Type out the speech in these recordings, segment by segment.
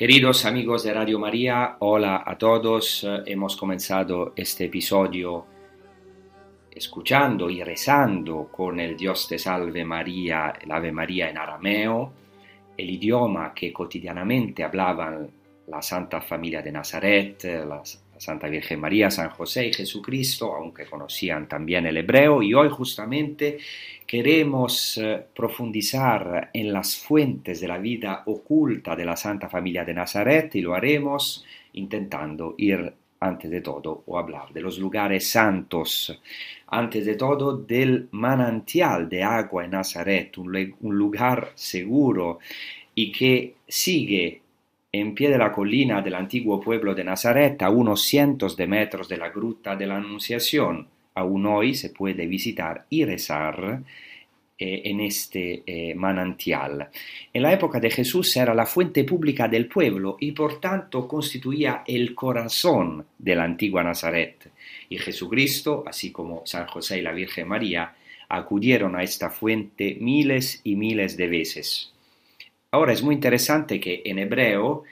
Queridos amigos de Radio María, hola a todos. Hemos comenzado este episodio escuchando y rezando con el Dios te salve María, el Ave María en arameo, el idioma que cotidianamente hablaban la Santa Familia de Nazaret, la Santa Virgen María, San José y Jesucristo, aunque conocían también el hebreo, y hoy justamente queremos eh, profundizar en las fuentes de la vida oculta de la Santa Familia de Nazaret y lo haremos intentando ir antes de todo o hablar de los lugares santos, antes de todo del manantial de agua en Nazaret, un, lugar seguro y que sigue en pie de la colina del antiguo pueblo de Nazaret, a unos cientos de metros de la gruta de la Anunciación. Aún hoy se puede visitar y rezar eh, en este eh, manantial. En la época de Jesús era la fuente pública del pueblo y por tanto constituía el corazón de la antigua Nazaret. Y Jesucristo, así como San José y la Virgen María, acudieron a esta fuente miles y miles de veces. Ahora es muy interesante que en hebreo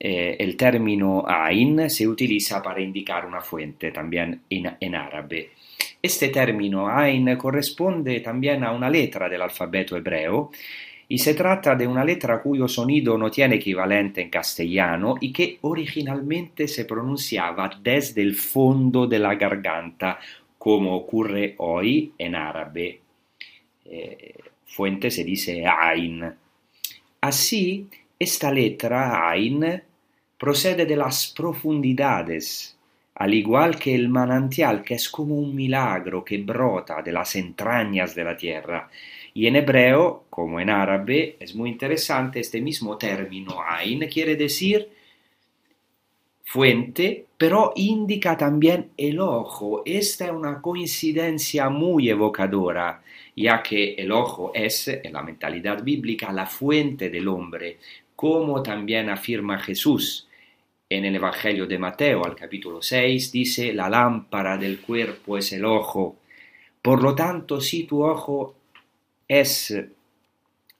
eh, el término Ain se utiliza para indicar una fuente, también en, árabe. Este término Ain corresponde también a una letra del alfabeto hebreo y se trata de una letra cuyo sonido no tiene equivalente en castellano y que originalmente se pronunciaba desde el fondo de la garganta, como ocurre hoy en árabe. Eh, fuente se dice Ain. Así, esta letra Ain procede de las profundidades, al igual que el manantial, que es como un milagro que brota de las entrañas de la tierra. Y en hebreo, como en árabe, es muy interesante este mismo término Ain, quiere decir fuente, pero indica también el ojo. Esta es una coincidencia muy evocadora, ya que el ojo es, en la mentalidad bíblica, la fuente del hombre, como también afirma Jesús. En el Evangelio de Mateo, al capítulo 6, dice, la lámpara del cuerpo es el ojo. Por lo tanto, si tu ojo es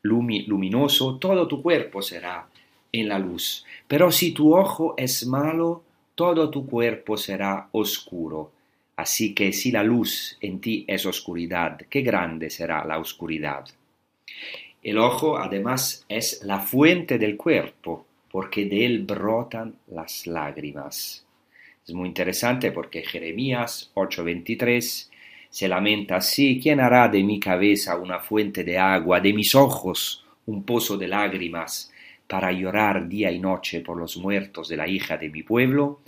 lumi- luminoso, todo tu cuerpo será en la luz. Pero si tu ojo es malo, todo tu cuerpo será oscuro. Así que si la luz en ti es oscuridad, qué grande será la oscuridad. El ojo además es la fuente del cuerpo, porque de él brotan las lágrimas. Es muy interesante porque Jeremías 8:23 se lamenta así, ¿quién hará de mi cabeza una fuente de agua, de mis ojos un pozo de lágrimas, para llorar día y noche por los muertos de la hija de mi pueblo?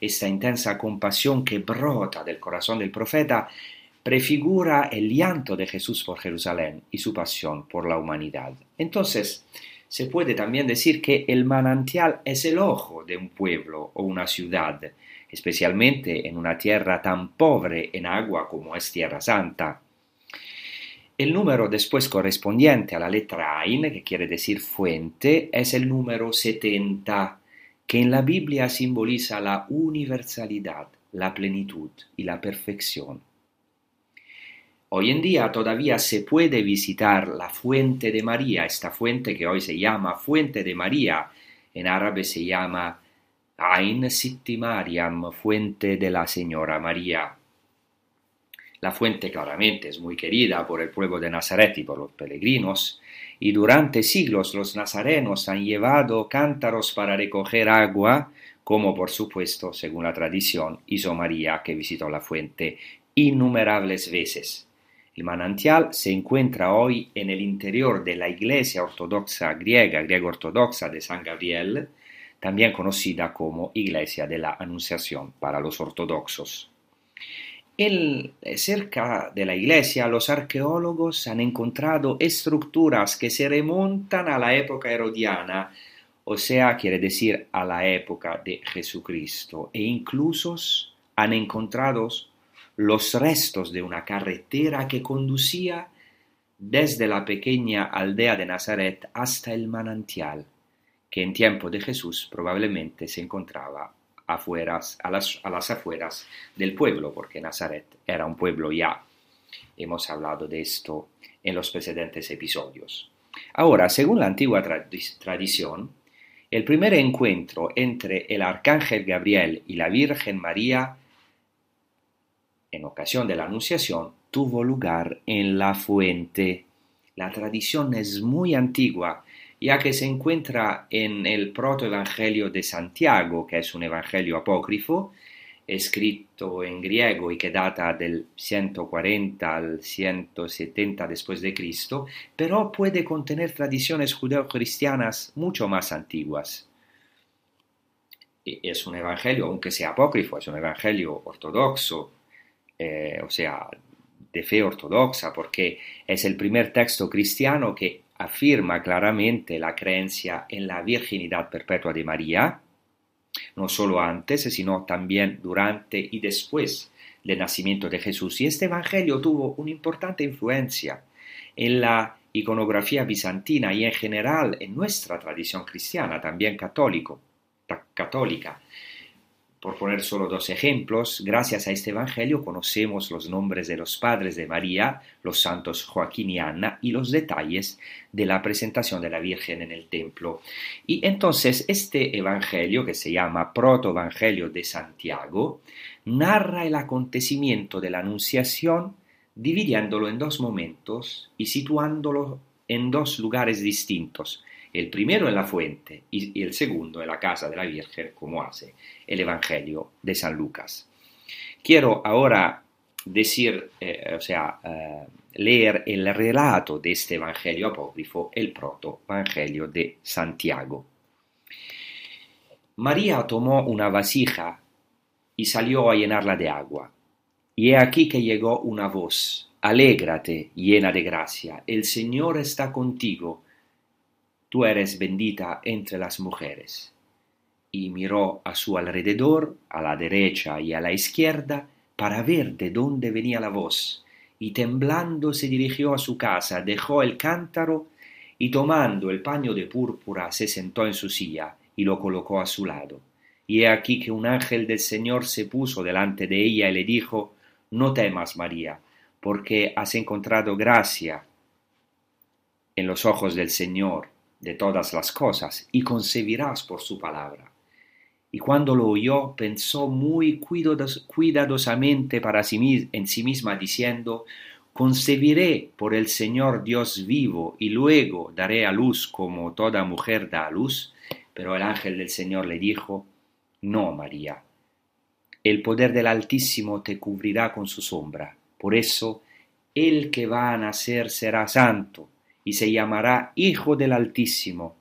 Esta intensa compasión que brota del corazón del profeta prefigura el llanto de Jesús por Jerusalén y su pasión por la humanidad. Entonces, se puede también decir que el manantial es el ojo de un pueblo o una ciudad, especialmente en una tierra tan pobre en agua como es Tierra Santa. El número después correspondiente a la letra Ain, que quiere decir fuente, es el número 70, que en la Biblia simboliza la universalidad, la plenitud y la perfección. Hoy en día todavía se puede visitar la fuente de María, esta fuente que hoy se llama Fuente de María, en árabe se llama Ain Sitti Mariam, fuente de la Señora María. La fuente claramente es muy querida por el pueblo de Nazaret y por los peregrinos, y durante siglos los nazarenos han llevado cántaros para recoger agua, como por supuesto, según la tradición, hizo María que visitó la fuente innumerables veces. El manantial se encuentra hoy en el interior de la iglesia ortodoxa griega, griega ortodoxa de San Gabriel, también conocida como Iglesia de la Anunciación para los ortodoxos. En, cerca de la iglesia, los arqueólogos han encontrado estructuras que se remontan a la época herodiana, o sea, quiere decir a la época de Jesucristo, e incluso han encontrado los restos de una carretera que conducía desde la pequeña aldea de Nazaret hasta el manantial, que en tiempo de Jesús probablemente se encontraba afueras, a, las, a las afueras del pueblo, porque Nazaret era un pueblo ya. Hemos hablado de esto en los precedentes episodios. Ahora, según la antigua tradi- tradición, el primer encuentro entre el arcángel Gabriel y la Virgen María en ocasión de la Anunciación tuvo lugar en la fuente. La tradición es muy antigua, ya que se encuentra en el protoevangelio de Santiago, que es un evangelio apócrifo, escrito en griego y que data del 140 al 170 después de Cristo, pero puede contener tradiciones judeocristianas mucho más antiguas. Y Es un evangelio, aunque sea apócrifo, es un evangelio ortodoxo, eh, o sea, de fe ortodoxa, porque es el primer texto cristiano que afirma claramente la creencia en la virginidad perpetua de María, no solo antes, sino también durante y después del nacimiento de Jesús. Y este Evangelio tuvo una importante influencia en la iconografía bizantina y en general en nuestra tradición cristiana, también católica. Por poner solo dos ejemplos, gracias a este Evangelio conocemos los nombres de los padres de María, los santos Joaquín y Ana, y los detalles de la presentación de la Virgen en el templo. Y entonces este Evangelio, que se llama Protoevangelio de Santiago, narra el acontecimiento de la Anunciación, dividiéndolo en dos momentos y situándolo en dos lugares distintos el primero en la fuente y, el segundo en la casa de la Virgen, como hace el Evangelio de San Lucas. Quiero ahora decir, eh, o sea, eh, leer el relato de este Evangelio apócrifo, el proto-Evangelio de Santiago. María tomó una vasija y salió a llenarla de agua. Y he aquí que llegó una voz, Alégrate, llena de gracia, el Señor está contigo tú eres bendita entre las mujeres. Y miró a su alrededor, a la derecha y a la izquierda, para ver de dónde venía la voz, y temblando se dirigió a su casa, dejó el cántaro, y tomando el paño de púrpura se sentó en su silla, y lo colocó a su lado. Y he aquí que un ángel del Señor se puso delante de ella y le dijo, No temas, María, porque has encontrado gracia en los ojos del Señor de todas las cosas, y concebirás por su palabra. Y cuando lo oyó, pensó muy cuidados, cuidadosamente para sí, en sí misma, diciendo, concebiré por el Señor Dios vivo y luego daré a luz como toda mujer da a luz. Pero el ángel del Señor le dijo, no, María, el poder del Altísimo te cubrirá con su sombra. Por eso, el que va a nacer será santo y se llamará Hijo del Altísimo,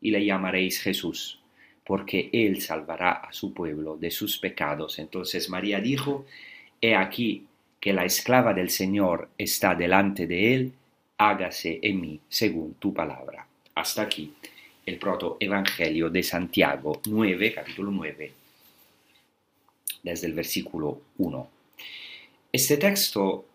y le llamaréis Jesús, porque él salvará a su pueblo de sus pecados. Entonces María dijo, He aquí que la esclava del Señor está delante de él, hágase en mí según tu palabra. Hasta aquí el proto Evangelio de Santiago 9, capítulo 9, desde el versículo 1. Este texto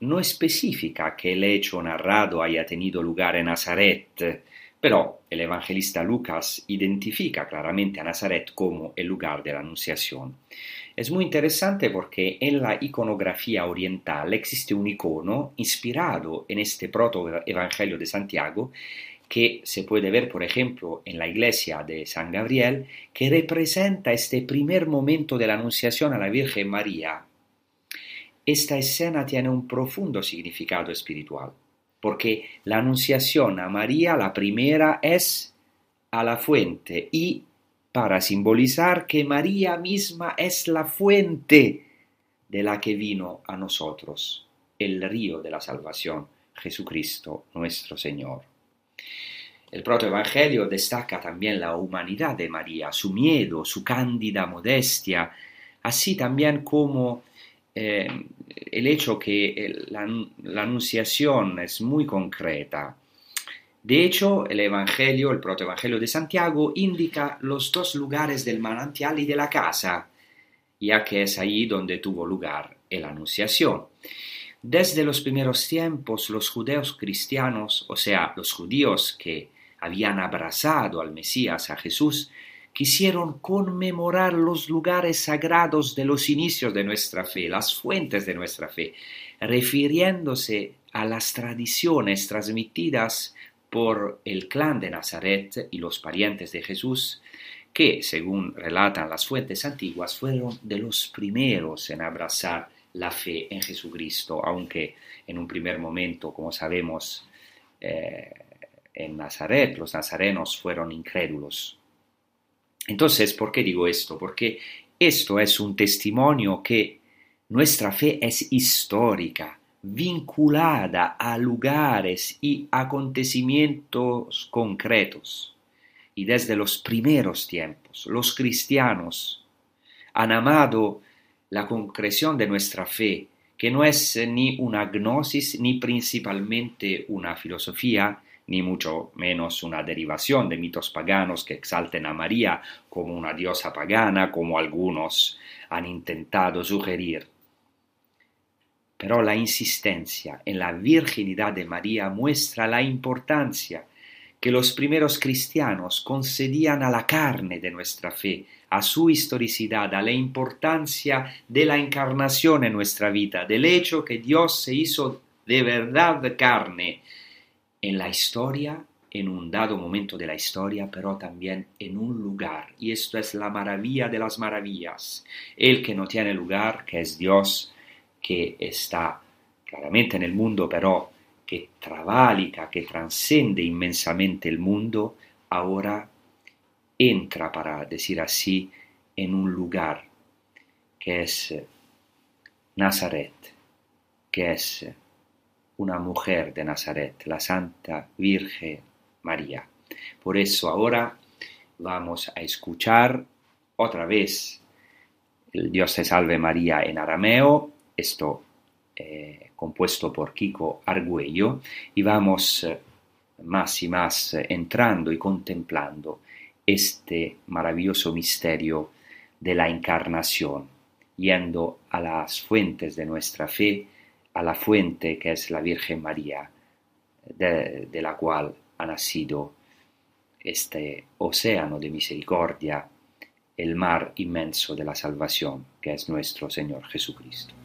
no especifica que el hecho narrado haya tenido lugar en Nazaret, pero el evangelista Lucas identifica claramente a Nazaret como el lugar de la Anunciación. Es muy interesante porque en la iconografía oriental existe un icono inspirado en este proto-evangelio de Santiago que se puede ver, por ejemplo, en la iglesia de San Gabriel, que representa este primer momento de la Anunciación a la Virgen María. Esta escena tiene un profundo significado espiritual, porque la Anunciación a María, la primera, es a la fuente y para simbolizar que María misma es la fuente de la que vino a nosotros, el río de la salvación, Jesucristo nuestro Señor. El protoevangelio destaca también la humanidad de María, su miedo, su cándida modestia, así también como eh, el hecho que la anunciación es muy concreta. De hecho, el Evangelio, el protoevangelio de Santiago, indica los dos lugares del manantial y de la casa, ya que es allí donde tuvo lugar la anunciación. Desde los primeros tiempos, los judeos cristianos, o sea, los judíos que habían abrazado al Mesías, a Jesús, quisieron conmemorar los lugares sagrados de los inicios de nuestra fe, las fuentes de nuestra fe, refiriéndose a las tradiciones transmitidas por el clan de Nazaret y los parientes de Jesús, que, según relatan las fuentes antiguas, fueron de los primeros en abrazar la fe en Jesucristo, aunque en un primer momento, como sabemos, eh, en Nazaret los nazarenos fueron incrédulos. Entonces, ¿por qué digo esto? Porque esto es un testimonio que nuestra fe es histórica, vinculada a lugares y acontecimientos concretos. Y desde los primeros tiempos, los cristianos han amado la concreción de nuestra fe, que no es ni una gnosis ni principalmente una filosofía, ni mucho menos una derivación de mitos paganos que exalten a María como una diosa pagana, como algunos han intentado sugerir. Pero la insistencia en la virginidad de María muestra la importancia que los primeros cristianos concedían a la carne de nuestra fe, a su historicidad, a la importancia de la encarnación en nuestra vida, del hecho que Dios se hizo de verdad carne en la historia, en un dado momento de la historia, pero también en un lugar. Y esto es la maravilla de las maravillas. El que no tiene lugar, que es Dios, que está claramente en el mundo, pero que travalica, que transcende inmensamente el mundo, ahora entra, para decir así, en un lugar que es Nazaret, que es una mujer de Nazaret, la Santa Virgen María. Por eso ahora vamos a escuchar otra vez el Dios te salve María en arameo, esto eh, compuesto por Kiko Argüello, y vamos eh, más y más eh, entrando y contemplando este maravilloso misterio de la encarnación, yendo a las fuentes de nuestra fe, a la fuente que es la Virgen María, de, de la cual ha nacido este océano de misericordia, el mar inmenso de la salvación, que es nuestro Señor Jesucristo.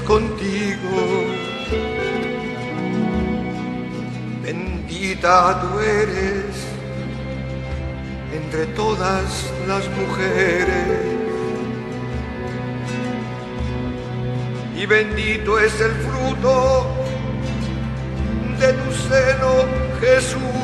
Contigo. Bendita tú eres entre todas las mujeres. y bendito es el fruto de tu seno, Jesús.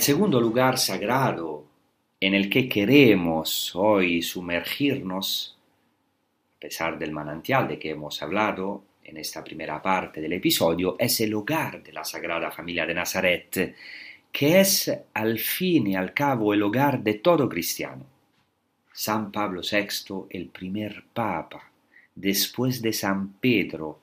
El segundo lugar sagrado en el que queremos hoy sumergirnos, a pesar del manantial de que hemos hablado en esta primera parte del episodio, es el hogar de la Sagrada Familia de Nazaret, que es al fin y al cabo el hogar de todo cristiano. San Pablo VI, el primer papa, después de San Pedro,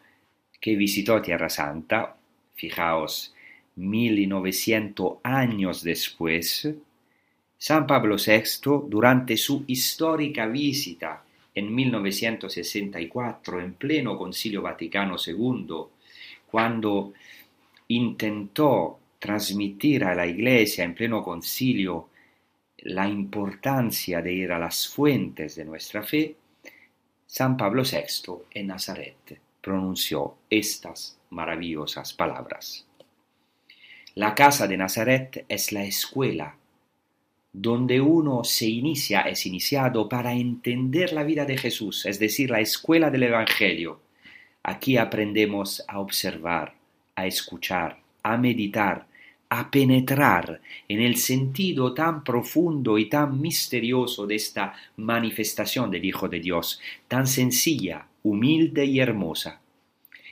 que visitó Tierra Santa, fijaos, 1900 años después, San Pablo VI, durante su histórica visita en 1964, en pleno Concilio Vaticano II, cuando intentó transmitir a la Iglesia en pleno concilio la importancia de ir a las fuentes de nuestra fe, San Pablo VI en Nazaret pronunció estas maravillosas palabras. La casa de Nazaret es la escuela donde uno se inicia, es iniciado para entender la vida de Jesús, es decir, la escuela del Evangelio. Aquí aprendemos a observar, a escuchar, a meditar, a penetrar en el sentido tan profundo y tan misterioso de esta manifestación del Hijo de Dios, tan sencilla, humilde y hermosa.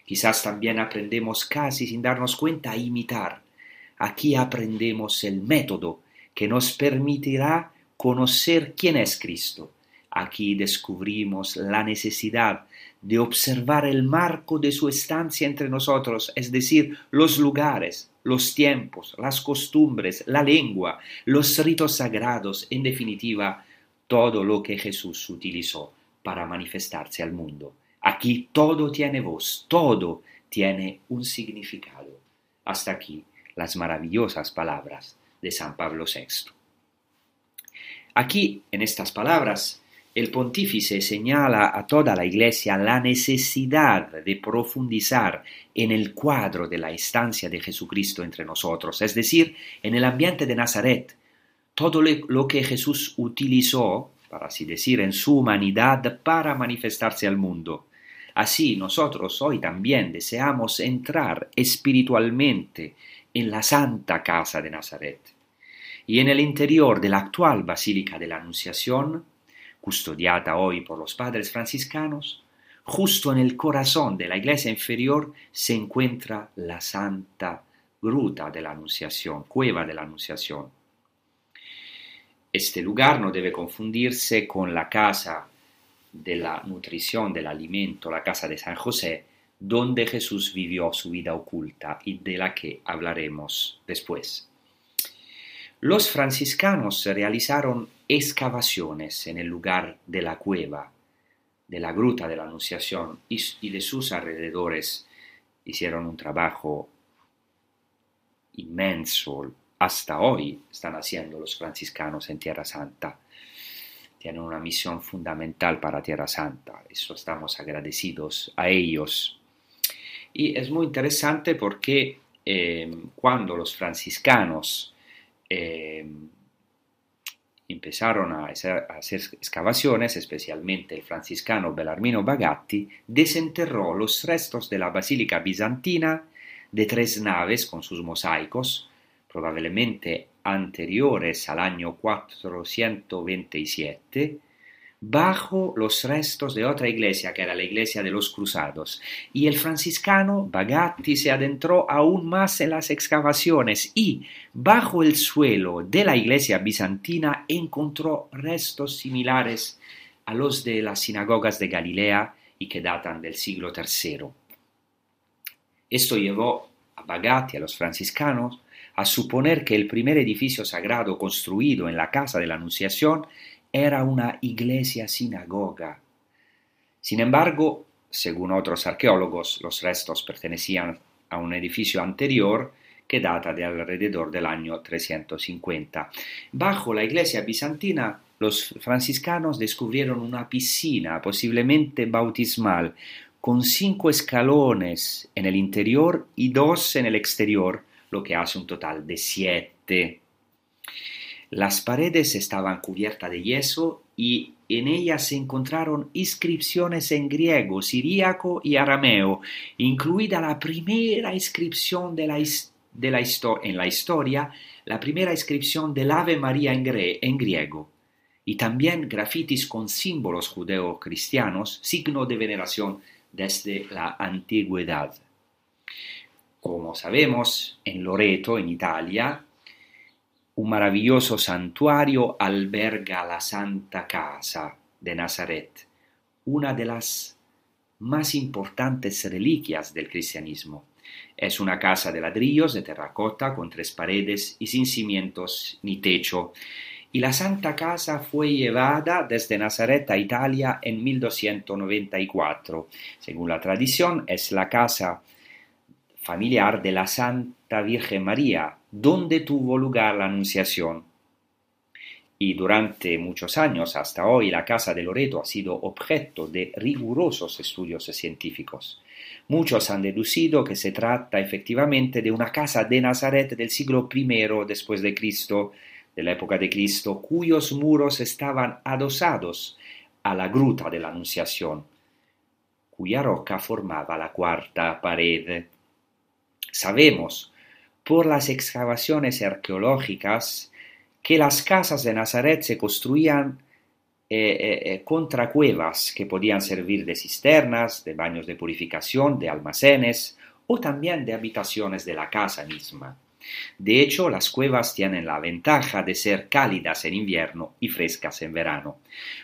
Quizás también aprendemos casi sin darnos cuenta a imitar Aquí aprendemos el método que nos permitirá conocer quién es Cristo. Aquí descubrimos la necesidad de observar el marco de su estancia entre nosotros, es decir, los lugares, los tiempos, las costumbres, la lengua, los ritos sagrados, en definitiva, todo lo que Jesús utilizó para manifestarse al mundo. Aquí todo tiene voz, todo tiene un significado. Hasta aquí las maravillosas palabras de San Pablo VI. Aquí, en estas palabras, el pontífice señala a toda la Iglesia la necesidad de profundizar en el cuadro de la estancia de Jesucristo entre nosotros, es decir, en el ambiente de Nazaret, todo lo que Jesús utilizó, para así decir, en su humanidad para manifestarse al mundo. Así nosotros hoy también deseamos entrar espiritualmente en la Santa Casa de Nazaret y en el interior de la actual Basílica de la Anunciación, custodiada hoy por los padres franciscanos, justo en el corazón de la iglesia inferior se encuentra la Santa Gruta de la Anunciación, Cueva de la Anunciación. Este lugar no debe confundirse con la casa de la nutrición, del alimento, la casa de San José, donde Jesús vivió su vida oculta y de la que hablaremos después. Los franciscanos realizaron excavaciones en el lugar de la cueva, de la gruta de la Anunciación y, de sus alrededores. Hicieron un trabajo inmenso, hasta hoy están haciendo los franciscanos en Tierra Santa. Tienen una misión fundamental para Tierra Santa, eso estamos agradecidos a ellos. Y es muy interesante porque eh, cuando los franciscanos eh, empezaron a hacer, a hacer, excavaciones, especialmente el franciscano Bellarmino Bagatti, desenterró los restos de la basílica bizantina de tres naves con sus mosaicos, probablemente anteriores al año 427, bajo los restos de otra iglesia que era la iglesia de los cruzados, y el franciscano Bagatti se adentró aún más en las excavaciones y bajo el suelo de la iglesia bizantina encontró restos similares a los de las sinagogas de Galilea y que datan del siglo III. Esto llevó a Bagatti, a los franciscanos, a suponer que el primer edificio sagrado construido en la casa de la Anunciación era una iglesia sinagoga. Sin embargo, según otros arqueólogos, los restos pertenecían a un edificio anterior que data de alrededor del año 350. Bajo la iglesia bizantina, los franciscanos descubrieron una piscina, posiblemente bautismal, con cinco escalones en el interior y dos en el exterior, lo que hace un total de siete. Las paredes estaban cubiertas de yeso y en ellas se encontraron inscripciones en griego, siríaco y arameo, incluida la primera inscripción de la, de la en la historia, la primera inscripción del Ave María en, en griego, y también grafitis con símbolos judeo-cristianos, signo de veneración desde la antigüedad. Como sabemos, en Loreto, en Italia, un maravilloso santuario alberga la Santa Casa de Nazaret, una de las más importantes reliquias del cristianismo. Es una casa de ladrillos de terracota con tres paredes y sin cimientos ni techo. Y la Santa Casa fue llevada desde Nazaret a Italia en 1294. Según la tradición, es la casa familiar de la Santa Virgen María, donde tuvo lugar la Anunciación. Y durante muchos años, hasta hoy, la Casa de Loreto ha sido objeto de rigurosos estudios científicos. Muchos han deducido que se trata efectivamente de una casa de Nazaret del siglo I después de Cristo, de la época de Cristo, cuyos muros estaban adosados a la gruta de la Anunciación, cuya roca formaba la cuarta pared. Sabemos por las excavaciones arqueológicas que las casas de Nazaret se construían eh, eh, contra cuevas que podían servir de cisternas, de baños de purificación, de almacenes o también de habitaciones de la casa misma. De hecho, las cuevas tienen la ventaja de ser cálidas en invierno y frescas en verano.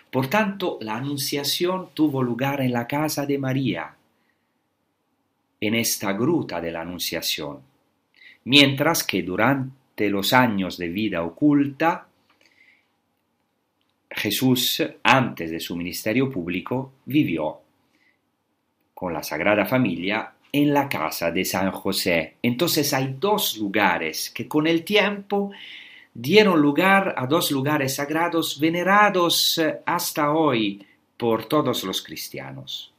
Por tanto, la anunciación tuvo lugar en la casa de María, en esta gruta de la anunciación, mientras que durante los años de vida oculta, Jesús, antes de su ministerio público, vivió con la Sagrada Familia en la casa de San José. Entonces hay dos lugares que con el tiempo dieron lugar a dos lugares sagrados venerados hasta hoy por todos los cristianos.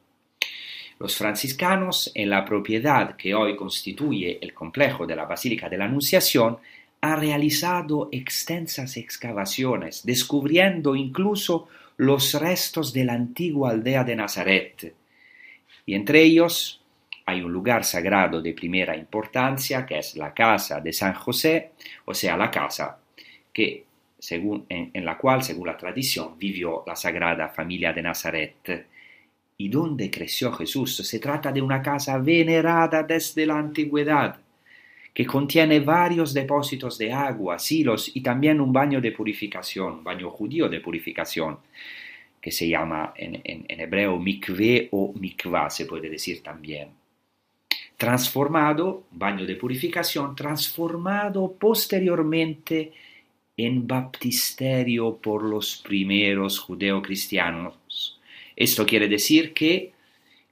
Los franciscanos, en la propiedad que hoy constituye el complejo de la Basílica de la Anunciación, ha realizado extensas excavaciones, descubriendo incluso los restos de la antigua aldea de Nazaret. Y entre ellos hay un lugar sagrado de primera importancia, que es la casa de San José, o sea, la casa que, según, en, en la cual, según la tradición, vivió la sagrada familia de Nazaret y donde creció Jesús. Se trata de una casa venerada desde la antigüedad, que contiene varios depósitos de agua, silos y también un baño de purificación, baño judío de purificación, que se llama en hebreo mikve o mikvah, se puede decir también. Transformado, baño de purificación, transformado posteriormente en baptisterio por los primeros judeocristianos. Esto quiere decir que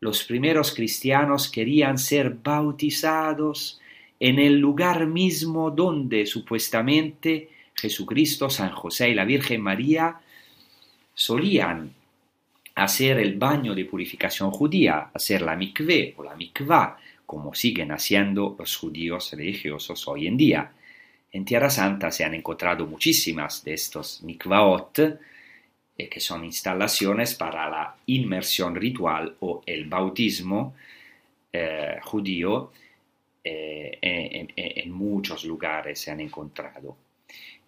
los primeros cristianos querían ser bautizados en el lugar mismo donde supuestamente Jesucristo, San José y la Virgen María solían hacer el baño de purificación judía, hacer la mikve o la mikvah, como siguen haciendo los judíos religiosos hoy en día. En Tierra Santa se han encontrado muchísimas de estos mikvaot, que son instalaciones para la inmersión ritual o el bautismo eh, judío eh, en, muchos lugares se han encontrado.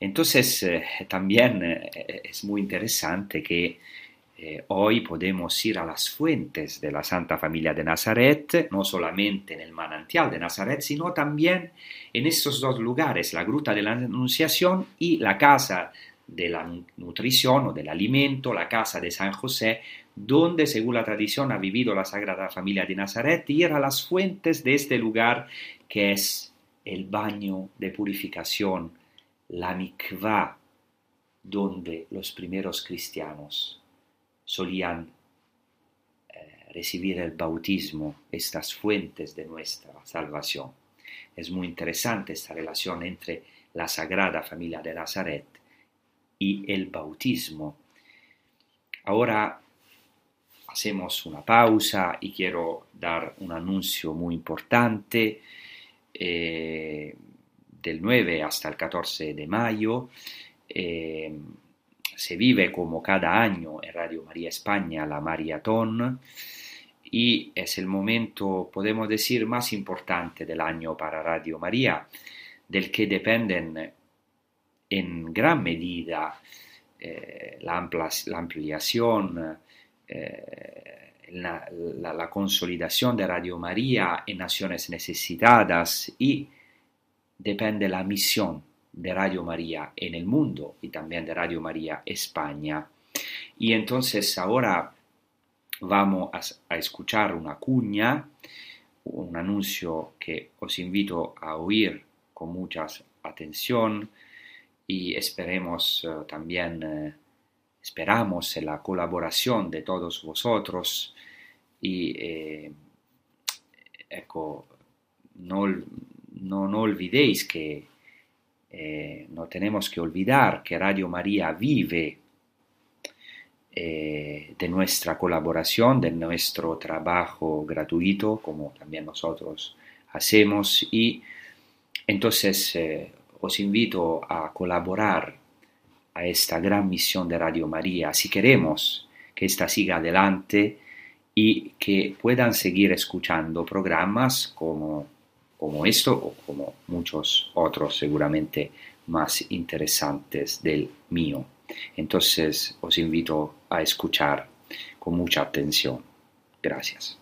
Entonces, eh, también eh, es muy interesante que eh, hoy podemos ir a las fuentes de la Santa Familia de Nazaret, no solamente en el manantial de Nazaret, sino también en estos dos lugares, la Gruta de la Anunciación y la Casa de la Nu- Nutrición o del Alimento, la Casa de San José, donde, según la tradición, ha vivido la Sagrada Familia de Nazaret y ir a las fuentes de este lugar que es el baño de purificación, la mikvah, donde los primeros cristianos solían eh, recibir el bautismo, estas fuentes de nuestra salvación. Es muy interesante esta relación entre la Sagrada Familia de Nazaret y el bautismo. Ahora hacemos una pausa y quiero dar un anuncio muy importante. eh, del 9 hasta el 14 de mayo eh, se vive como cada año en Radio María España la maratón y es el momento, podemos decir, más importante del año para Radio María, del que dependen en gran medida eh, la, ampliación, eh, la consolidación de Radio María en naciones necesitadas y depende la misión de Radio María en el mundo y también de Radio María España. Y entonces ahora vamos a, a escuchar una cuña, un anuncio que os invito a oír con mucha atención y esperemos eh, también, eh, esperamos la colaboración de todos vosotros y eh, no, no, olvidéis que eh, no tenemos que olvidar que Radio María vive de nuestra colaboración, de nuestro trabajo gratuito, como también nosotros hacemos, y entonces os invito a colaborar a esta gran misión de Radio María, si queremos que esta siga adelante y que puedan seguir escuchando programas como, como esto o como muchos otros seguramente más interesantes del mío. Entonces os invito a escuchar con mucha atención. Gracias.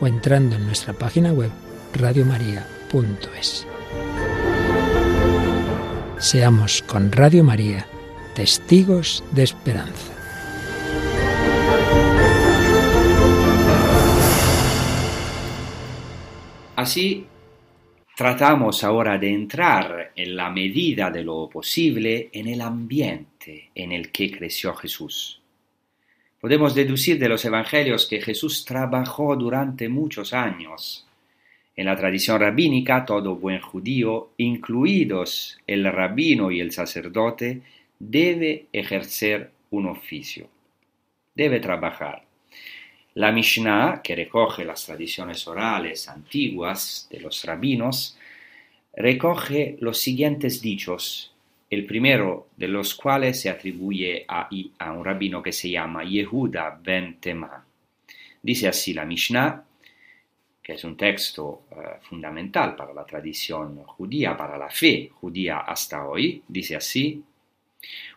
o entrando en nuestra página web radiomaria.es. Seamos con Radio María testigos de esperanza. Así tratamos ahora de entrar en la medida de lo posible en el ambiente en el que creció Jesús. Podemos deducir de los evangelios que Jesús trabajó durante muchos años. En la tradición rabínica, todo buen judío, incluidos el rabino y el sacerdote, debe ejercer un oficio, debe trabajar. La Mishnah, que recoge las tradiciones orales antiguas de los rabinos, recoge los siguientes dichos, el primero de los cuales se atribuye a, un rabino que se llama Yehuda ben Tema. Dice así la Mishnah, que es un texto eh, fundamental para la tradición judía, para la fe judía hasta hoy, dice así,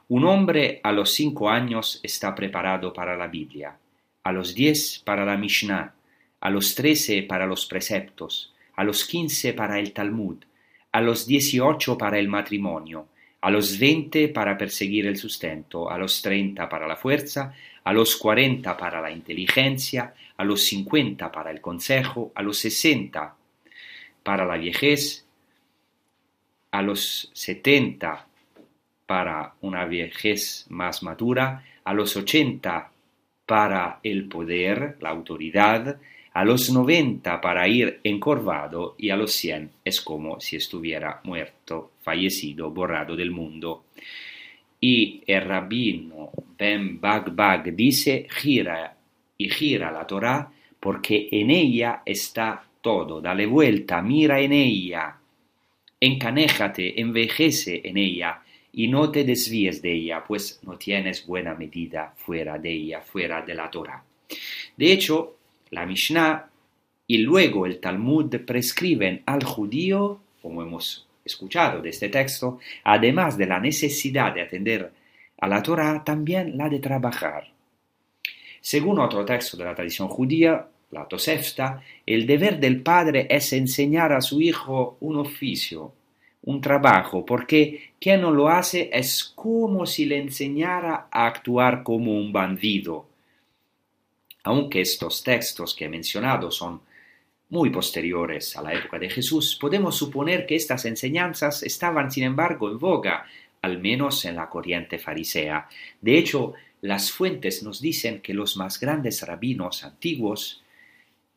un hombre a los cinco años está preparado para la Biblia, a los diez para la Mishnah, a los trece para los preceptos, a los quince para el Talmud, a los dieciocho para el matrimonio, a los veinte para perseguir el sustento, a los treinta para la fuerza, a los cuarenta para la inteligencia, a los cincuenta para el consejo, a los sesenta para la viejez, a los setenta para una vejez más madura, a los ochenta para el poder, la autoridad, a los noventa para ir encorvado y a los cien es como si estuviera muerto, fallecido, borrado del mundo. Y el rabino Ben Bagbag dice, gira y gira la Torah porque en ella está todo, dale vuelta, mira en ella, encanéjate, envejece en ella y no te desvíes de ella, pues no tienes buena medida fuera de ella, fuera de la Torah. De hecho, la Mishnah y luego el Talmud prescriben al judío, como hemos escuchado de este texto, además de la necesidad de atender a la Torah, también la de trabajar. Según otro texto de la tradición judía, la Tosefta, el deber del padre es enseñar a su hijo un oficio, un trabajo, porque quien no lo hace es como si le enseñara a actuar como un bandido. Aunque estos textos que he mencionado son muy posteriores a la época de Jesús, podemos suponer que estas enseñanzas estaban, sin embargo, en boga, al menos en la corriente farisea. De hecho, las fuentes nos dicen que los más grandes rabinos antiguos,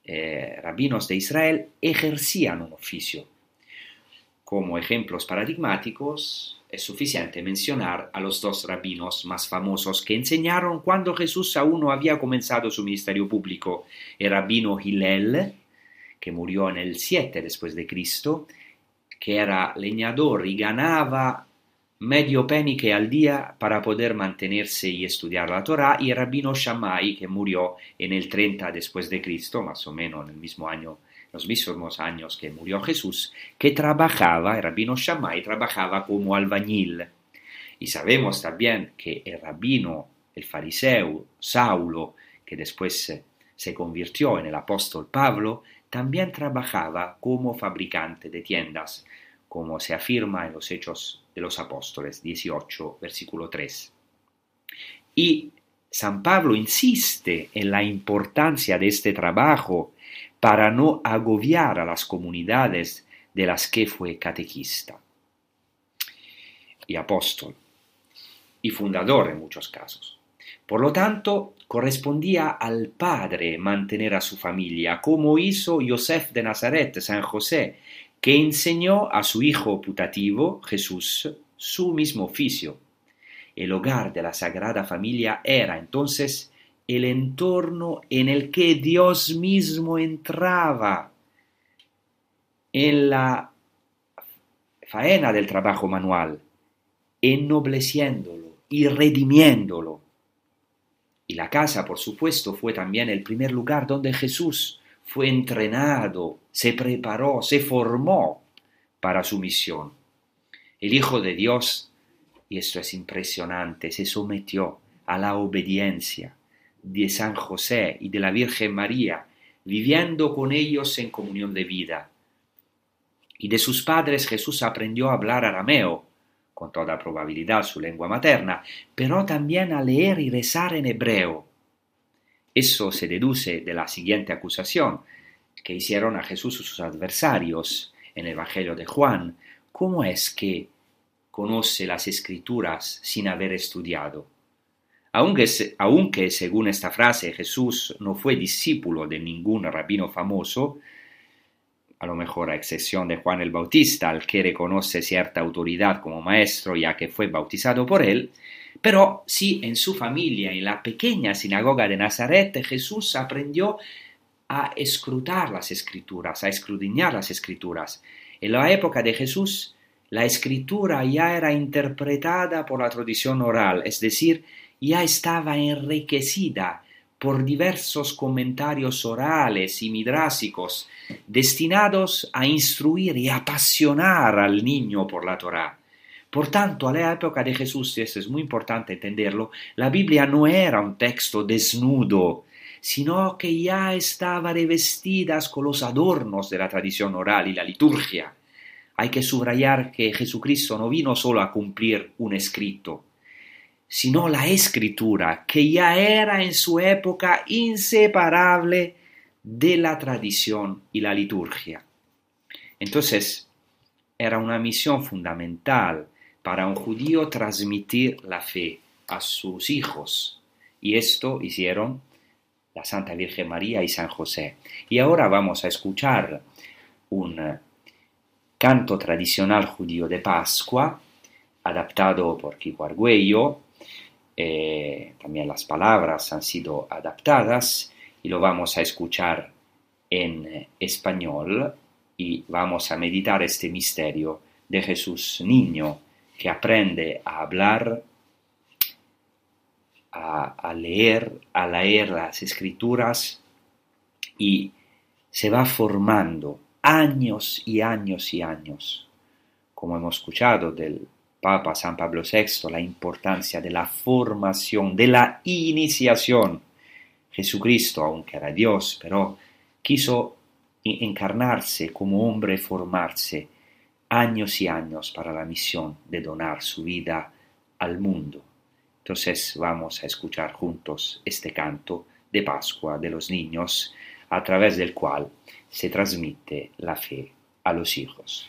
eh, rabinos de Israel, ejercían un oficio. Como ejemplos paradigmáticos, es suficiente mencionar a los dos rabinos más famosos que enseñaron cuando Jesús aún no había comenzado su ministerio público, el rabino Hillel, que murió en el 7 después de Cristo, que era leñador y ganaba medio penique al día para poder mantenerse y estudiar la Torah, y el rabino Shammai, que murió en el 30 después de Cristo, más o menos en el mismo año, los mismos años que murió Jesús, que trabajaba, el rabino Shammai trabajaba como albañil. Y sabemos también que el rabino, el fariseo, Saulo, que después se, se convirtió en el apóstol Pablo, también trabajaba como fabricante de tiendas, como se afirma en los Hechos de los Apóstoles 18, versículo 3. Y San Pablo insiste en la importancia de este trabajo para no agobiar a las comunidades de las que fue catequista y apóstol y fundador en muchos casos. Por lo tanto, correspondía al padre mantener a su familia, como hizo Joseph de Nazaret, San José, que enseñó a su hijo putativo, Jesús, su mismo oficio. El hogar de la Sagrada Familia era entonces el entorno en el que Dios mismo entraba en la faena del trabajo manual, ennobleciéndolo y redimiéndolo. Y la casa, por supuesto, fue también el primer lugar donde Jesús fue entrenado, se preparó, se formó para su misión. El Hijo de Dios, y esto es impresionante, se sometió a la obediencia de San José y de la Virgen María, viviendo con ellos en comunión de vida. Y de sus padres Jesús aprendió a hablar arameo, con toda probabilidad su lengua materna, pero también a leer y rezar en hebreo. Eso se deduce de la siguiente acusación que hicieron a Jesús sus adversarios en el Evangelio de Juan. ¿Cómo es que conoce las escrituras sin haber estudiado? Aunque, según esta frase Jesús no fue discípulo de ningún rabino famoso, a lo mejor a excepción de Juan el Bautista, al que reconoce cierta autoridad como maestro ya que fue bautizado por él, pero sí en su familia, en la pequeña sinagoga de Nazaret, Jesús aprendió a escrutar las escrituras, a escudriñar las escrituras. En la época de Jesús, la escritura ya era interpretada por la tradición oral, es decir, ya estaba enriquecida por diversos comentarios orales y midrásicos destinados a instruir y apasionar al niño por la Torá. Por tanto, a la época de Jesús, y eso es muy importante entenderlo, la Biblia no era un texto desnudo, sino que ya estaba revestida con los adornos de la tradición oral y la liturgia. Hay que subrayar que Jesucristo no vino solo a cumplir un escrito, sino la escritura, que ya era en su época inseparable de la tradición y la liturgia. Entonces, era una misión fundamental para un judío transmitir la fe a sus hijos. Y esto hicieron la Santa Virgen María y San José. Y ahora vamos a escuchar un canto tradicional judío de Pascua, adaptado por Kiko Argüello, eh, también las palabras han sido adaptadas y lo vamos a escuchar en eh, español y vamos a meditar este misterio de Jesús niño que aprende a hablar, a, a leer, a leer las escrituras y se va formando años y años y años, como hemos escuchado del Papa San Pablo VI la importancia de la formación, de la iniciación. Jesucristo, aunque era Dios, pero quiso encarnarse como hombre, formarse años y años para la misión de donar su vida al mundo. Entonces vamos a escuchar juntos este canto de Pascua de los niños, a través del cual se transmite la fe a los hijos.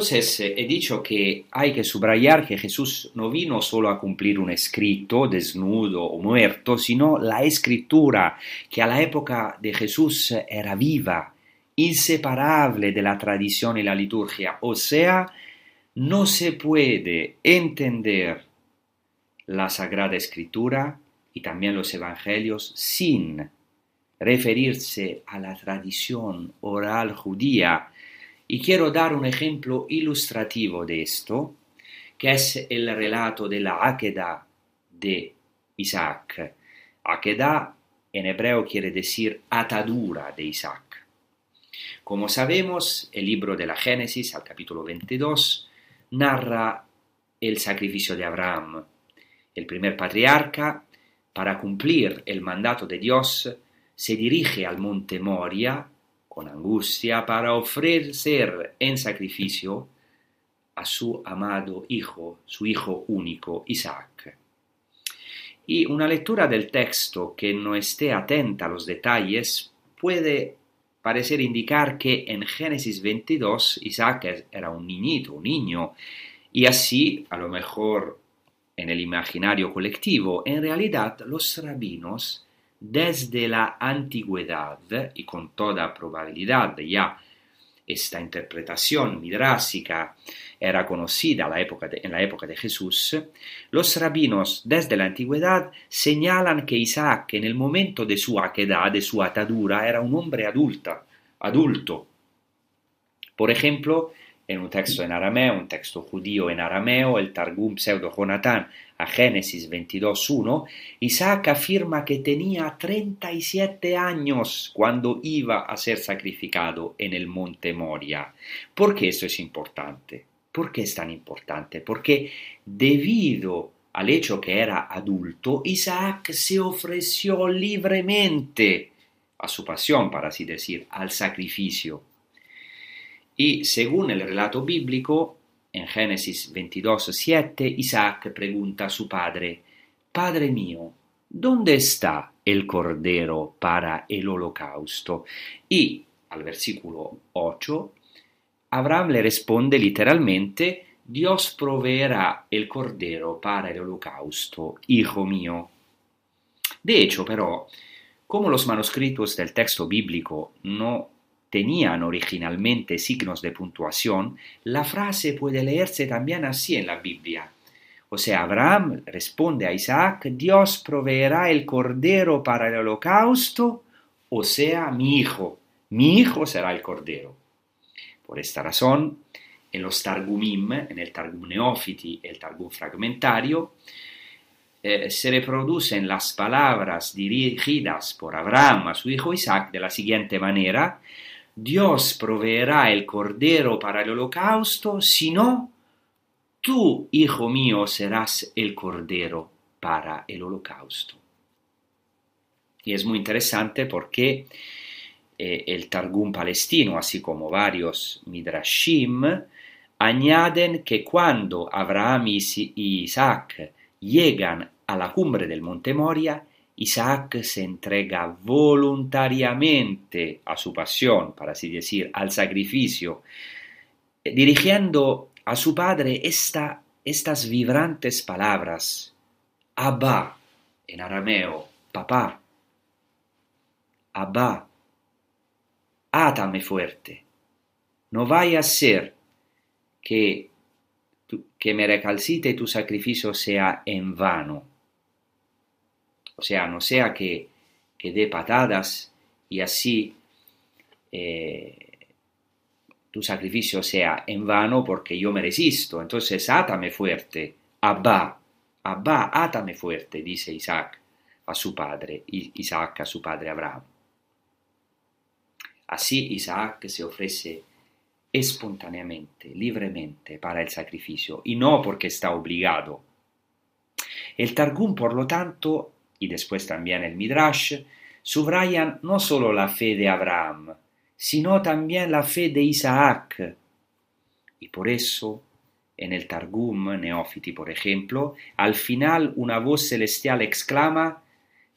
Entonces he dicho que hay que subrayar que Jesús no vino solo a cumplir un escrito desnudo o muerto, sino la escritura que a la época de Jesús era viva, inseparable de la tradición y la liturgia. O sea, no se puede entender la Sagrada Escritura y también los Evangelios sin referirse a la tradición oral judía y quiero dar un ejemplo ilustrativo de esto, que es el relato de la Akedah de Isaac. Akedah en hebreo quiere decir atadura de Isaac. Como sabemos, el libro de la Génesis, al capítulo 22, narra el sacrificio de Abraham, el primer patriarca, para cumplir el mandato de Dios, se dirige al monte Moria con angustia para ofrecer en sacrificio a su amado hijo, su hijo único, Isaac. Y una lectura del texto que no esté atenta a los detalles puede parecer indicar que en Génesis 22 Isaac era un niñito, un niño, y así, a lo mejor en el imaginario colectivo, en realidad los rabinos desde la antigüedad y con toda probabilidad ya esta interpretación midrásica era conocida en la época de Jesús, los rabinos desde la antigüedad señalan que Isaac en el momento de su aquedad, de su atadura, era un hombre adulta, adulto. Por ejemplo, en un texto en arameo, un texto judío en arameo, el Targum pseudo Jonatán a Génesis 22.1, Isaac afirma que tenía 37 años cuando iba a ser sacrificado en el monte Moria. ¿Por qué esto es importante? ¿Por qué es tan importante? Porque debido al hecho que era adulto, Isaac se ofreció libremente a su pasión, para así decir, al sacrificio. Y según el relato bíblico, en Génesis 22, 7, Isaac pregunta a su padre, Padre mío, ¿dónde está el cordero para el holocausto? Y al versículo 8, Abraham le responde literalmente, Dios proveerá el cordero para el holocausto, hijo mío. De hecho, pero, como los manuscritos del texto bíblico no tenían originalmente signos de puntuación, la frase puede leerse también así en la Biblia. O sea, Abraham responde a Isaac, Dios proveerá el cordero para el holocausto, o sea, mi hijo, mi hijo será el cordero. Por esta razón, en los Targumim, en el Targum Neófiti, el Targum fragmentario, eh, se reproducen las palabras dirigidas por Abraham a su hijo Isaac de la siguiente manera, Dios proveerá el cordero para el holocausto, si no, tú, hijo mío, serás el cordero para el holocausto. Y es muy interesante porque eh, el Targum palestino, así como varios Midrashim, añaden que cuando Abraham y Isaac llegan a la cumbre del monte Moria, Isaac se entrega voluntariamente a su pasión, para así decir, al sacrificio, dirigiendo a su padre esta, estas vibrantes palabras, Abba, en arameo, papá, Abba, átame fuerte, no vaya a ser que, que me recalcite tu sacrificio sea en vano o sea, no sea que, que dé patadas y así eh, tu sacrificio sea en vano porque yo me resisto. Entonces, átame fuerte, Abba, Abba, átame fuerte, dice Isaac a su padre, Isaac a su padre Abraham. Así Isaac se ofrece espontáneamente, libremente para el sacrificio y no porque está obligado. El Targum, por lo tanto, y después también el Midrash, subrayan no solo la fe de Abraham, sino también la fe de Isaac. Y por eso, en el Targum Neófiti, por ejemplo, al final una voz celestial exclama,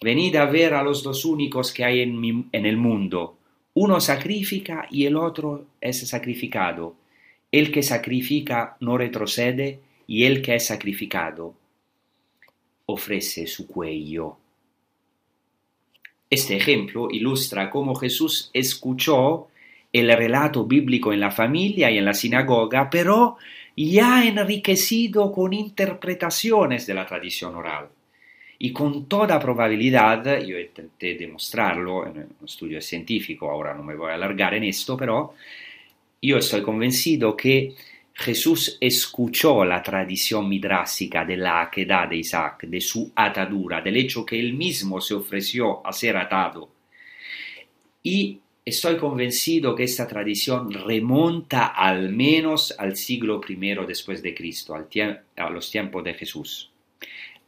Venid a ver a los dos únicos que hay en, en el mundo. Uno sacrifica y el otro es sacrificado. el que sacrifica no retrocede y el que es sacrificado ofrece su cuello. Este ejemplo ilustra cómo Jesús escuchó el relato bíblico en la familia y en la sinagoga, pero ya enriquecido con interpretaciones de la tradición oral. Y con toda probabilidad, yo intenté demostrarlo en un estudio científico, ahora no me voy a alargar en esto, pero yo estoy convencido que Jesús escuchó la tradición midrásica de la aquedad de Isaac, de su atadura, del hecho que él mismo se ofreció a ser atado. Y estoy convencido que esta tradición remonta al menos al siglo I después de Cristo, a los tiempos de Jesús.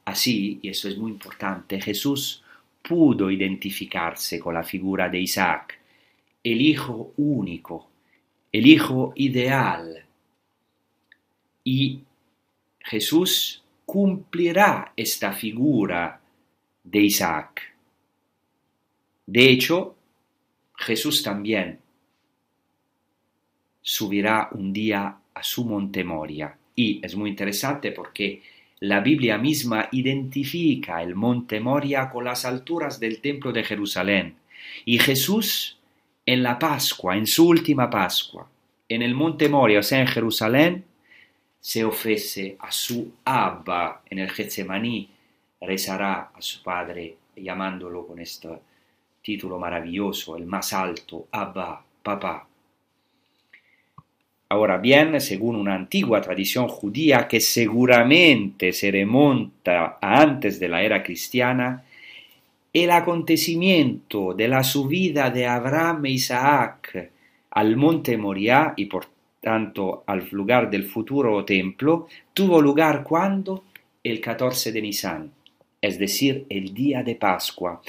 Así, y esto es muy importante, Jesús pudo identificarse con la figura de Isaac, el hijo único, el hijo ideal. Y Jesús cumplirá esta figura de Isaac. De hecho, Jesús también subirá un día a su monte Moria. Y es muy interesante porque la Biblia misma identifica el monte Moria con las alturas del templo de Jerusalén. Y Jesús en la Pascua, en su última Pascua, en el monte Moria, o sea, en Jerusalén, se ofrece a su Abba en el Getsemaní, rezará a su Padre llamándolo con este título maravilloso, el más alto, Abba, papá. Ahora bien, según una antigua tradición judía que seguramente se remonta a antes de la era cristiana, el acontecimiento de la subida de Abraham e Isaac al monte Moriah y por tanto al lugar del futuro templo tuvo lugar cuando? El 14 de Nisan, es decir, el día de Pascua.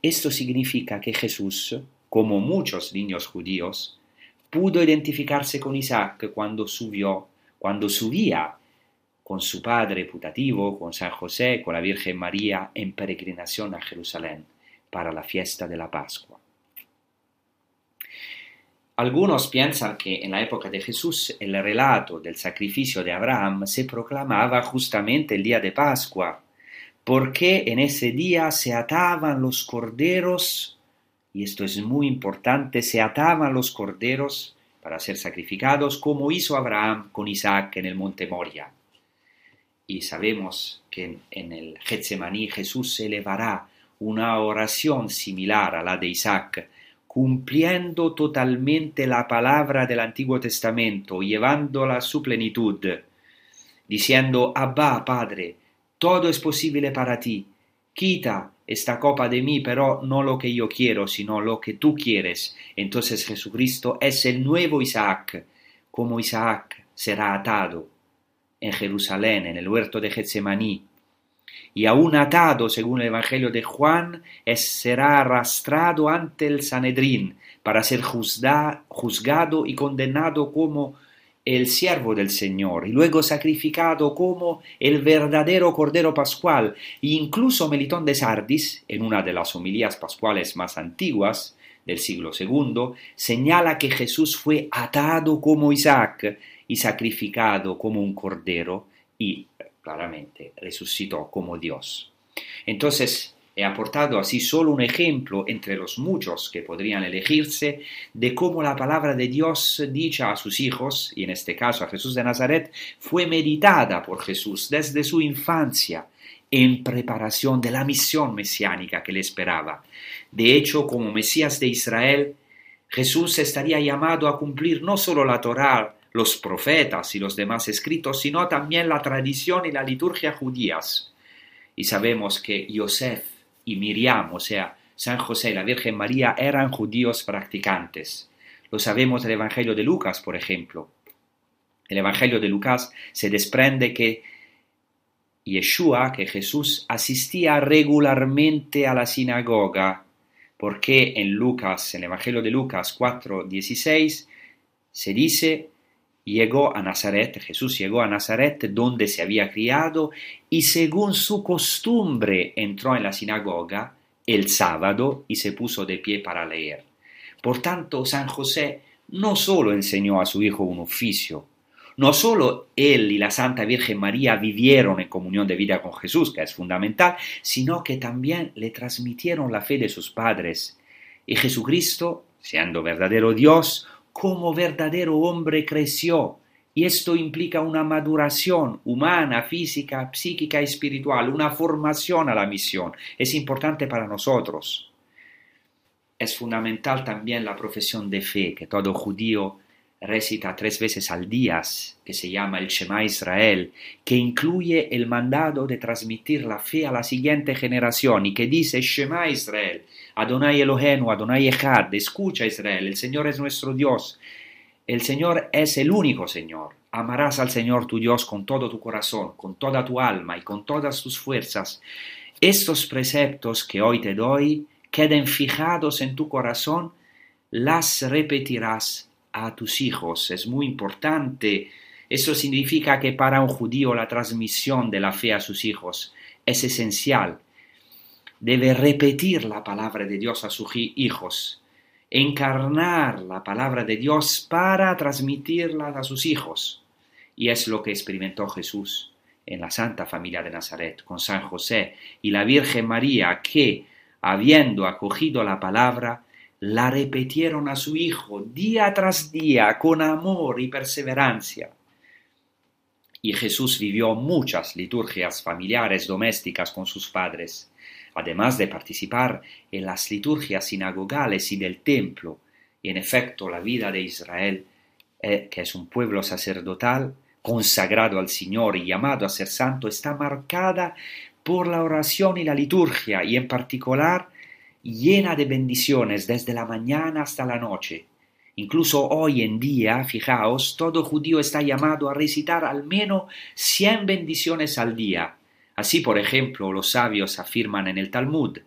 Esto significa que Jesús, como muchos niños judíos, pudo identificarse con Isaac cuando subió, cuando subía con su padre putativo, con San José, con la Virgen María, en peregrinación a Jerusalén para la fiesta de la Pascua. Algunos piensan que en la época de Jesús el relato del sacrificio de Abraham se proclamaba justamente el día de Pascua, porque en ese día se ataban los corderos y esto es muy importante, se ataban los corderos para ser sacrificados como hizo Abraham con Isaac en el monte Moria. Y sabemos que en el Getsemaní Jesús elevará una oración similar a la de Isaac, cumpliendo totalmente la palabra del Antiguo Testamento, llevándola a su plenitud, diciendo, Abba, Padre, todo es posible para ti, quita esta copa de mí, pero no lo que yo quiero, sino lo que tú quieres. Entonces Jesucristo es el nuevo Isaac, como Isaac será atado en Jerusalén, en el huerto de Getsemaní. Y aún atado, según el Evangelio de Juan, es, será arrastrado ante el Sanedrín para ser juzgado y condenado como el siervo del Señor, y luego sacrificado como el verdadero Cordero Pascual, e incluso Melitón de Sardis, en una de las homilías pascuales más antiguas del siglo II, señala que Jesús fue atado como Isaac y sacrificado como un cordero y claramente resucitó como Dios. Entonces, He aportado así solo un ejemplo entre los muchos que podrían elegirse de cómo la palabra de Dios dicha a sus hijos, y en este caso a Jesús de Nazaret, fue meditada por Jesús desde su infancia en preparación de la misión mesiánica que le esperaba. De hecho, como Mesías de Israel, Jesús estaría llamado a cumplir no solo la Torá, los profetas y los demás escritos, sino también la tradición y la liturgia judías. Y sabemos que Yosef y Miriam, o sea, San José y la Virgen María, eran judíos practicantes. Lo sabemos del Evangelio de Lucas, por ejemplo. El Evangelio de Lucas se desprende que Yeshua, que Jesús, asistía regularmente a la sinagoga, porque en Lucas, en el Evangelio de Lucas 4:16, se dice llegó a Nazaret, Jesús llegó a Nazaret donde se había criado y según su costumbre entró en la sinagoga el sábado y se puso de pie para leer. Por tanto, San José no solo enseñó a su hijo un oficio, No solo él y la Santa Virgen María vivieron en comunión de vida con Jesús, que es fundamental, sino que también le transmitieron la fe de sus padres. Y Jesucristo, siendo verdadero Dios, como verdadero hombre creció. Y esto implica una maduración humana, física, psíquica y espiritual, una formación a la misión. Es importante para nosotros. Es fundamental también la profesión de fe que todo judío recita tres veces al día, que se llama el Shema Israel, que incluye el mandado de transmitir la fe a la siguiente generación y que dice Shema Israel, Adonai Elohenu, Adonai Echad, escucha Israel, el Señor es nuestro Dios, el Señor es el único Señor. Amarás al Señor tu Dios con todo tu corazón, con toda tu alma y con todas tus fuerzas. Estos preceptos que hoy te doy queden fijados en tu corazón, las repetirás a tus hijos. Es muy importante. Eso significa que para un judío la transmisión de la fe a sus hijos es esencial. Debe repetir la palabra de Dios a sus hijos, encarnar la palabra de Dios para transmitirla a sus hijos. Y es lo que experimentó Jesús en la Santa Familia de Nazaret, con San José y la Virgen María, que, habiendo acogido la palabra, la repitieron a su hijo día tras día con amor y perseverancia. Y Jesús vivió muchas liturgias familiares domésticas con sus padres, además de participar en las liturgias sinagogales y del templo. Y en efecto la vida de Israel, eh, que es un pueblo sacerdotal, consagrado al Señor y llamado a ser santo, está marcada por la oración y la liturgia, y en particular llena de bendiciones desde la mañana hasta la noche. Incluso hoy en día, fijaos, todo judío está llamado a recitar al menos cien bendiciones al día. Así, por ejemplo, los sabios afirman en el Talmud,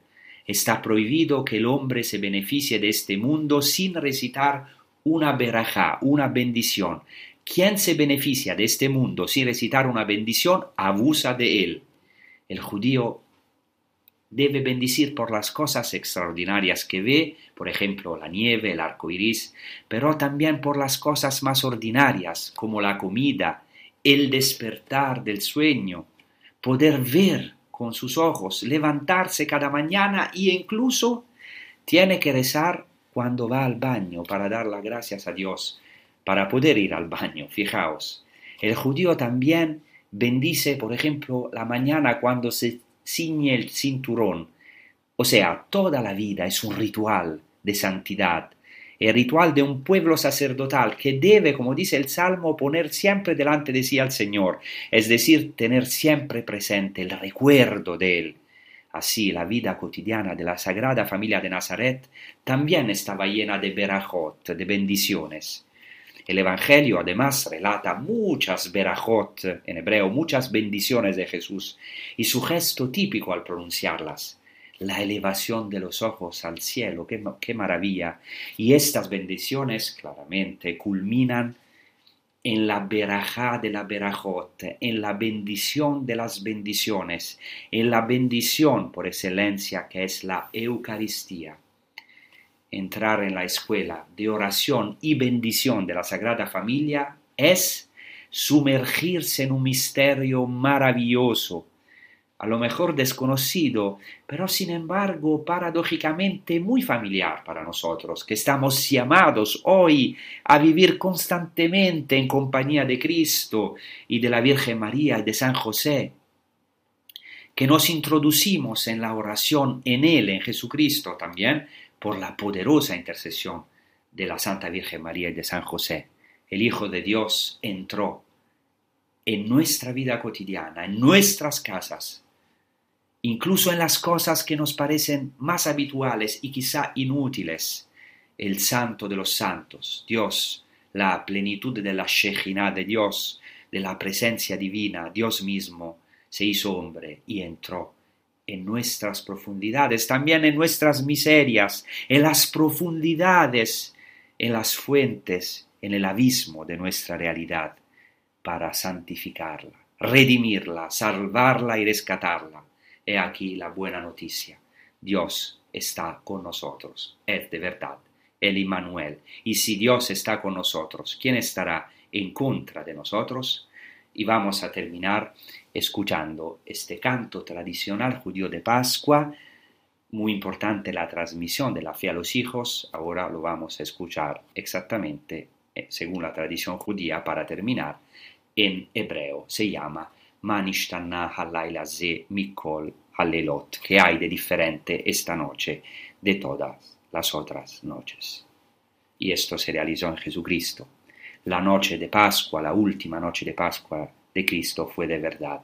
está prohibido que el hombre se beneficie de este mundo sin recitar una berajá, una bendición. Quien se beneficia de este mundo sin recitar una bendición abusa de él. El judío debe bendecir por las cosas extraordinarias que ve, por ejemplo, la nieve, el arco iris, pero también por las cosas más ordinarias, como la comida, el despertar del sueño, poder ver con sus ojos, levantarse cada mañana e incluso tiene que rezar cuando va al baño para dar las gracias a Dios, para poder ir al baño, fijaos. El judío también bendice, por ejemplo, la mañana cuando se ciñe el cinturón. O sea, toda la vida es un ritual de santidad, el ritual de un pueblo sacerdotal que debe, como dice el Salmo, poner siempre delante de sí al Señor, es decir, tener siempre presente el recuerdo de Él. Así la vida cotidiana de la Sagrada Familia de Nazaret también estaba llena de berajot, de bendiciones. El Evangelio además relata muchas berajot, en hebreo, muchas bendiciones de Jesús, y su gesto típico al pronunciarlas, la elevación de los ojos al cielo, qué, maravilla. Y estas bendiciones claramente culminan en la berajá de la berajot, en la bendición de las bendiciones, en la bendición por excelencia que es la Eucaristía entrar en la escuela de oración y bendición de la Sagrada Familia es sumergirse en un misterio maravilloso, a lo mejor desconocido, pero sin embargo paradójicamente muy familiar para nosotros, que estamos llamados hoy a vivir constantemente en compañía de Cristo y de la Virgen María y de San José, que nos introducimos en la oración en Él, en Jesucristo también, por la poderosa intercesión de la Santa Virgen María y de San José, el Hijo de Dios entró en nuestra vida cotidiana, en nuestras casas, incluso en las cosas que nos parecen más habituales y quizá inútiles. El Santo de los Santos, Dios, la plenitud de la Shejina de Dios, de la presencia divina, Dios mismo, se hizo hombre y entró en nuestras profundidades, también en nuestras miserias, en las profundidades, en las fuentes, en el abismo de nuestra realidad, para santificarla, redimirla, salvarla y rescatarla. He aquí la buena noticia. Dios está con nosotros. Es de verdad el Immanuel. Y si Dios está con nosotros, ¿quién estará en contra de nosotros? Y vamos a terminar escuchando este canto tradicional judío de Pascua, muy importante la transmisión de la fe a los hijos, ahora lo vamos a escuchar exactamente eh, según la tradición judía para terminar en hebreo, se llama Manishtana Halaila Ze Mikol Halelot, que hay de diferente esta noche de todas las otras noches. Y esto se realizó en Jesucristo. La noche de Pascua, la última noche de Pascua de Cristo fue de verdad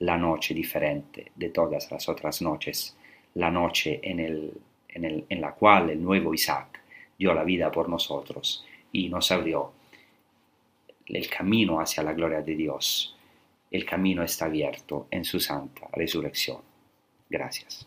la noche diferente de todas las otras noches, la noche en, la cual el nuevo Isaac dio la vida por nosotros y nos abrió el camino hacia la gloria de Dios. El camino está abierto en su santa resurrección. Gracias.